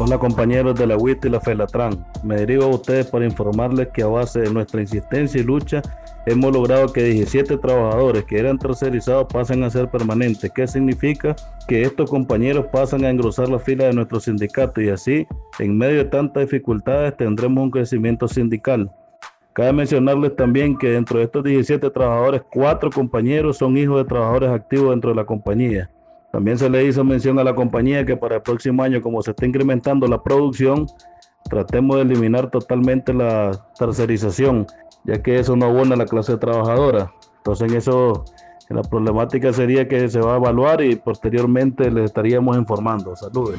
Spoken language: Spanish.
Hola compañeros de la WIT y la FELATRAN. Me dirijo a ustedes para informarles que a base de nuestra insistencia y lucha hemos logrado que 17 trabajadores que eran tercerizados pasen a ser permanentes. ¿Qué significa? Que estos compañeros pasan a engrosar la fila de nuestro sindicato y así, en medio de tantas dificultades, tendremos un crecimiento sindical. Cabe mencionarles también que dentro de estos 17 trabajadores, cuatro compañeros son hijos de trabajadores activos dentro de la compañía. También se le hizo mención a la compañía que para el próximo año, como se está incrementando la producción, tratemos de eliminar totalmente la tercerización, ya que eso no abona a la clase trabajadora. Entonces, en eso, la problemática sería que se va a evaluar y posteriormente les estaríamos informando. Saludos.